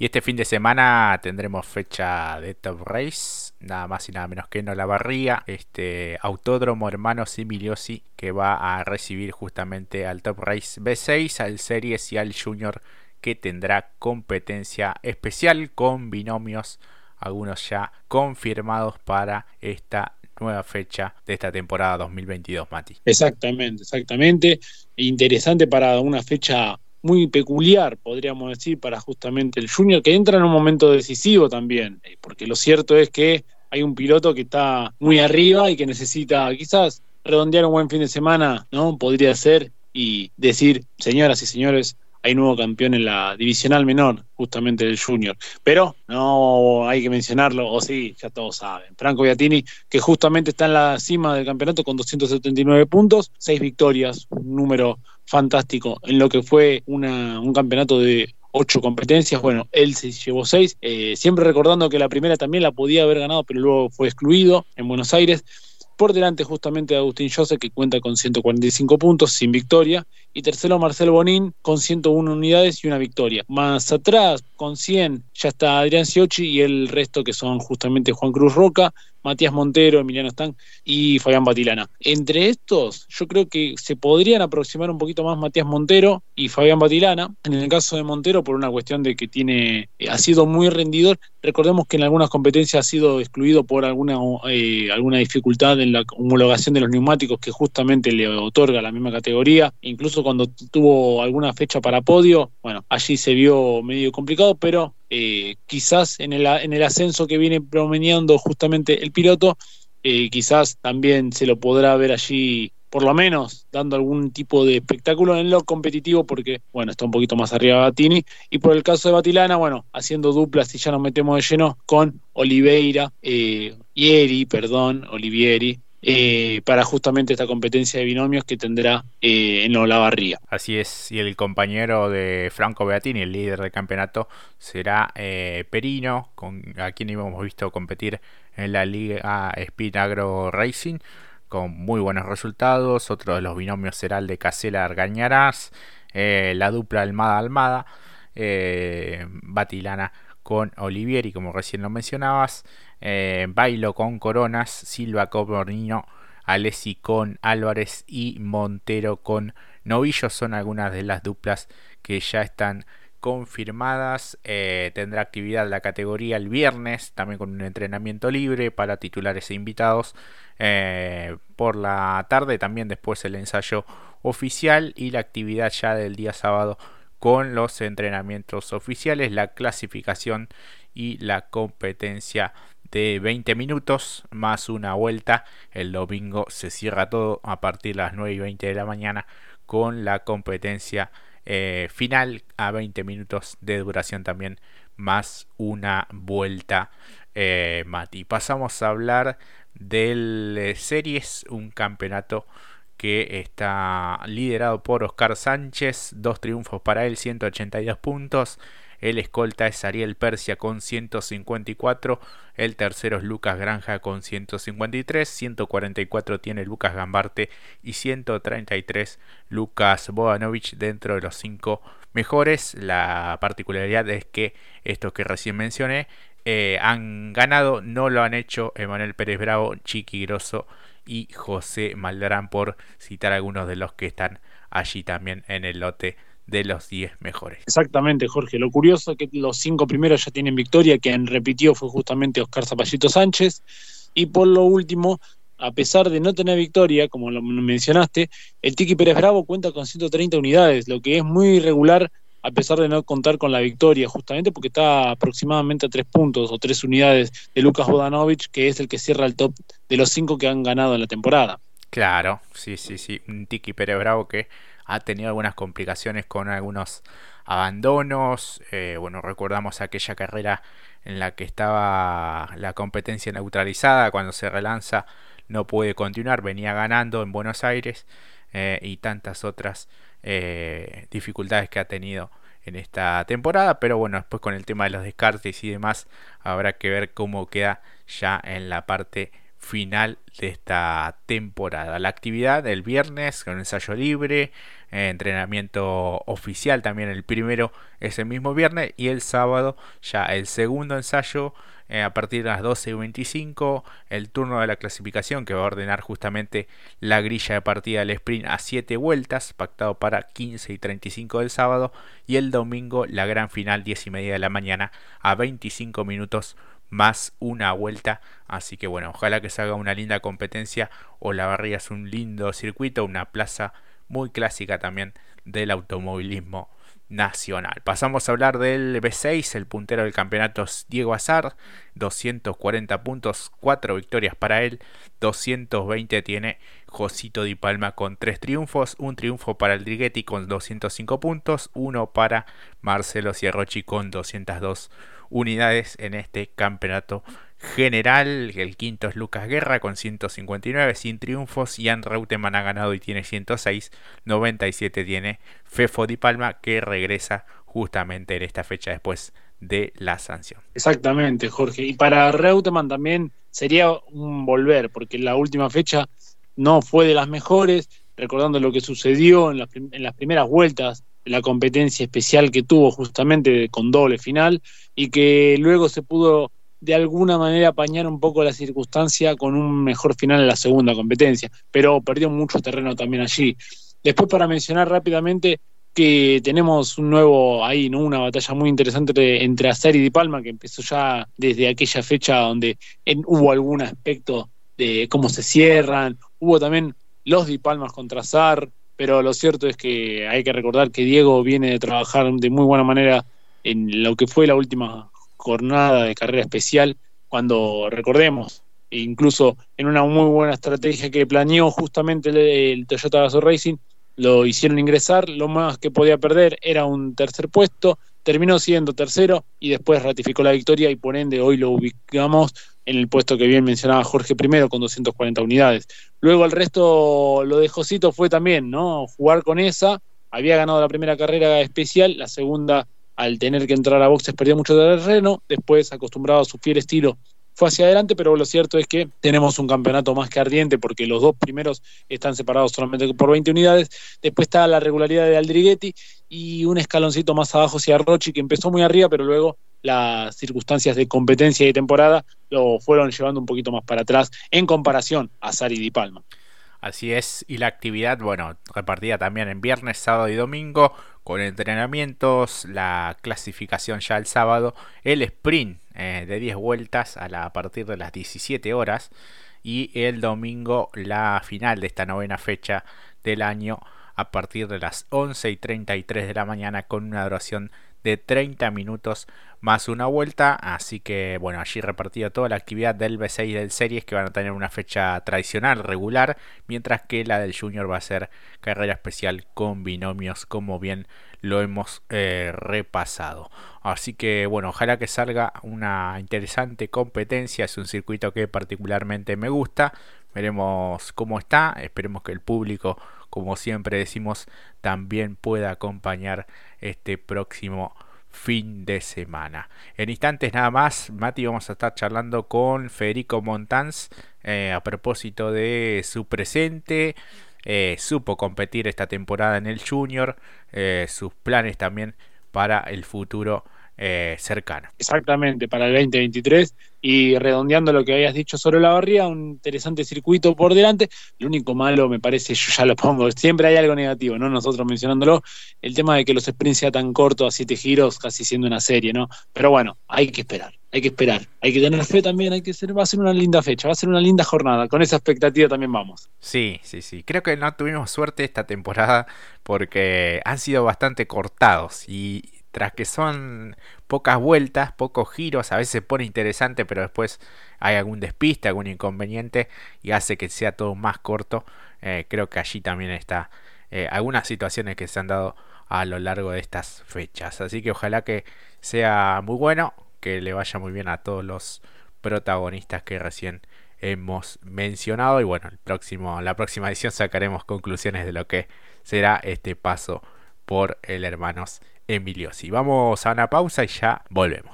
Y este fin de semana tendremos fecha de Top Race, nada más y nada menos que en Olavarría, este Autódromo Hermano Similiosi que va a recibir justamente al Top Race B6, al Series y al Junior que tendrá competencia especial con binomios, algunos ya confirmados para esta nueva fecha de esta temporada 2022, Mati. Exactamente, exactamente. Interesante para una fecha muy peculiar, podríamos decir, para justamente el Junior, que entra en un momento decisivo también, eh, porque lo cierto es que hay un piloto que está muy arriba y que necesita quizás redondear un buen fin de semana, ¿no? Podría ser y decir, señoras y señores, hay nuevo campeón en la divisional menor, justamente del Junior. Pero no hay que mencionarlo, o sí, ya todos saben. Franco Beatini, que justamente está en la cima del campeonato con 279 puntos, 6 victorias, un número fantástico en lo que fue una, un campeonato de ocho competencias, bueno, él se llevó seis, eh, siempre recordando que la primera también la podía haber ganado, pero luego fue excluido en Buenos Aires por delante justamente de Agustín José, que cuenta con 145 puntos, sin victoria, y tercero Marcel Bonín, con 101 unidades y una victoria. Más atrás, con 100, ya está Adrián Siochi y el resto que son justamente Juan Cruz Roca, Matías Montero, Emiliano Stan y Fabián Batilana. Entre estos, yo creo que se podrían aproximar un poquito más Matías Montero y Fabián Batilana. En el caso de Montero, por una cuestión de que tiene, eh, ha sido muy rendidor. Recordemos que en algunas competencias ha sido excluido por alguna, eh, alguna dificultad en la homologación de los neumáticos que justamente le otorga la misma categoría. Incluso cuando tuvo alguna fecha para podio, bueno, allí se vio medio complicado, pero eh, quizás en el, en el ascenso que viene promediando justamente el piloto, eh, quizás también se lo podrá ver allí, por lo menos, dando algún tipo de espectáculo en lo competitivo, porque, bueno, está un poquito más arriba Batini. Y por el caso de Batilana, bueno, haciendo duplas, y ya nos metemos de lleno con Oliveira, eh, Ieri, perdón, Olivieri, eh, para justamente esta competencia de binomios que tendrá eh, en Olavarría. Así es, y el compañero de Franco Beatini, el líder del campeonato, será eh, Perino, con, a quien hemos visto competir en la Liga Spinagro Racing, con muy buenos resultados. Otro de los binomios será el de Casela Argañarás, la dupla Almada-Almada, Batilana con Olivieri, como recién lo mencionabas. Eh, Bailo con Coronas, Silva con Bornino, Alessi con Álvarez y Montero con Novillo son algunas de las duplas que ya están confirmadas. Eh, tendrá actividad la categoría el viernes, también con un entrenamiento libre para titulares e invitados. Eh, por la tarde también después el ensayo oficial y la actividad ya del día sábado con los entrenamientos oficiales, la clasificación y la competencia de 20 minutos más una vuelta. El domingo se cierra todo a partir de las 9 y 20 de la mañana con la competencia eh, final a 20 minutos de duración también más una vuelta eh, Mati. Pasamos a hablar del eh, Series, un campeonato que está liderado por Oscar Sánchez, dos triunfos para él, 182 puntos. El escolta es Ariel Persia con 154. El tercero es Lucas Granja con 153. 144 tiene Lucas Gambarte y 133 Lucas Bodanovich dentro de los cinco mejores. La particularidad es que estos que recién mencioné eh, han ganado, no lo han hecho Emanuel Pérez Bravo, Chiqui Grosso y José Maldrán, por citar algunos de los que están allí también en el lote de los 10 mejores. Exactamente, Jorge. Lo curioso es que los cinco primeros ya tienen victoria, quien repitió fue justamente Oscar Zapallito Sánchez. Y por lo último, a pesar de no tener victoria, como lo mencionaste, el Tiki Pérez Bravo cuenta con 130 unidades, lo que es muy irregular a pesar de no contar con la victoria, justamente porque está aproximadamente a tres puntos o tres unidades de Lucas Bodanovich, que es el que cierra el top de los cinco que han ganado en la temporada. Claro, sí, sí, sí, un Tiki Pérez Bravo que ha tenido algunas complicaciones con algunos abandonos. Eh, bueno, recordamos aquella carrera en la que estaba la competencia neutralizada, cuando se relanza no puede continuar, venía ganando en Buenos Aires eh, y tantas otras eh, dificultades que ha tenido en esta temporada. Pero bueno, después con el tema de los descartes y demás, habrá que ver cómo queda ya en la parte final de esta temporada. La actividad el viernes con ensayo libre, eh, entrenamiento oficial también el primero ese mismo viernes y el sábado ya el segundo ensayo eh, a partir de las 12 y 25 el turno de la clasificación que va a ordenar justamente la grilla de partida del sprint a 7 vueltas pactado para 15 y 35 del sábado y el domingo la gran final 10 y media de la mañana a 25 minutos más una vuelta. Así que bueno, ojalá que se haga una linda competencia. O la barriga es un lindo circuito, una plaza muy clásica también del automovilismo nacional. Pasamos a hablar del B6, el puntero del campeonato Diego Azar, 240 puntos, 4 victorias para él, 220 tiene Josito Di Palma con 3 triunfos, un triunfo para el Drighetti con 205 puntos, uno para Marcelo Cierrochi con 202 unidades en este campeonato general. El quinto es Lucas Guerra con 159 sin triunfos. Jan Reutemann ha ganado y tiene 106. 97 tiene Fefo Di Palma que regresa justamente en esta fecha después de la sanción. Exactamente, Jorge. Y para Reutemann también sería un volver, porque la última fecha no fue de las mejores, recordando lo que sucedió en las, en las primeras vueltas la competencia especial que tuvo justamente con doble final y que luego se pudo de alguna manera apañar un poco la circunstancia con un mejor final en la segunda competencia, pero perdió mucho terreno también allí. Después para mencionar rápidamente que tenemos un nuevo ahí, ¿no? Una batalla muy interesante entre Azar y Di Palma que empezó ya desde aquella fecha donde hubo algún aspecto de cómo se cierran, hubo también los Di Palmas contra Azar, pero lo cierto es que hay que recordar que Diego viene de trabajar de muy buena manera en lo que fue la última jornada de carrera especial, cuando recordemos, incluso en una muy buena estrategia que planeó justamente el, Toyota Gazoo Racing, lo hicieron ingresar, lo más que podía perder era un tercer puesto, terminó siendo tercero y después ratificó la victoria y por ende hoy lo ubicamos en el puesto que bien mencionaba Jorge I con 240 unidades. Luego el resto, lo de Josito fue también, ¿no? Jugar con esa, había ganado la primera carrera especial, la segunda al tener que entrar a boxes perdió mucho terreno, después acostumbrado a su fiel estilo fue hacia adelante, pero lo cierto es que tenemos un campeonato más que ardiente porque los dos primeros están separados solamente por 20 unidades. Después está la regularidad de Aldriguetti y un escaloncito más abajo hacia Rochi, que empezó muy arriba, pero luego las circunstancias de competencia y temporada lo fueron llevando un poquito más para atrás en comparación a Sari Di Palma. Así es, y la actividad, bueno, repartida también en viernes, sábado y domingo, con entrenamientos, la clasificación ya el sábado, el sprint eh, de 10 vueltas a, a partir de las 17 horas, y el domingo la final de esta novena fecha del año a partir de las 11 y 33 de la mañana con una duración de 30 minutos más una vuelta. Así que bueno, allí repartido toda la actividad del B6 y del Series que van a tener una fecha tradicional, regular, mientras que la del Junior va a ser carrera especial con binomios, como bien lo hemos eh, repasado. Así que bueno, ojalá que salga una interesante competencia. Es un circuito que particularmente me gusta. Veremos cómo está. Esperemos que el público, como siempre decimos, también pueda acompañar este próximo fin de semana. En instantes nada más, Mati, vamos a estar charlando con Federico Montans eh, a propósito de su presente. Eh, supo competir esta temporada en el Junior, eh, sus planes también para el futuro eh, cercano. Exactamente, para el 2023. Y redondeando lo que habías dicho sobre la barría, un interesante circuito por delante. Lo único malo, me parece, yo ya lo pongo, siempre hay algo negativo, ¿no? Nosotros mencionándolo, el tema de que los sprints sean tan cortos a siete giros, casi siendo una serie, ¿no? Pero bueno, hay que esperar, hay que esperar. Hay que tener fe también, hay que ser, va a ser una linda fecha, va a ser una linda jornada. Con esa expectativa también vamos. Sí, sí, sí. Creo que no tuvimos suerte esta temporada porque han sido bastante cortados y tras que son pocas vueltas, pocos giros, a veces se pone interesante, pero después hay algún despiste, algún inconveniente y hace que sea todo más corto. Eh, creo que allí también está eh, algunas situaciones que se han dado a lo largo de estas fechas. Así que ojalá que sea muy bueno, que le vaya muy bien a todos los protagonistas que recién hemos mencionado y bueno, el próximo, la próxima edición sacaremos conclusiones de lo que será este paso por el Hermanos Emilio. Si vamos a una pausa y ya volvemos.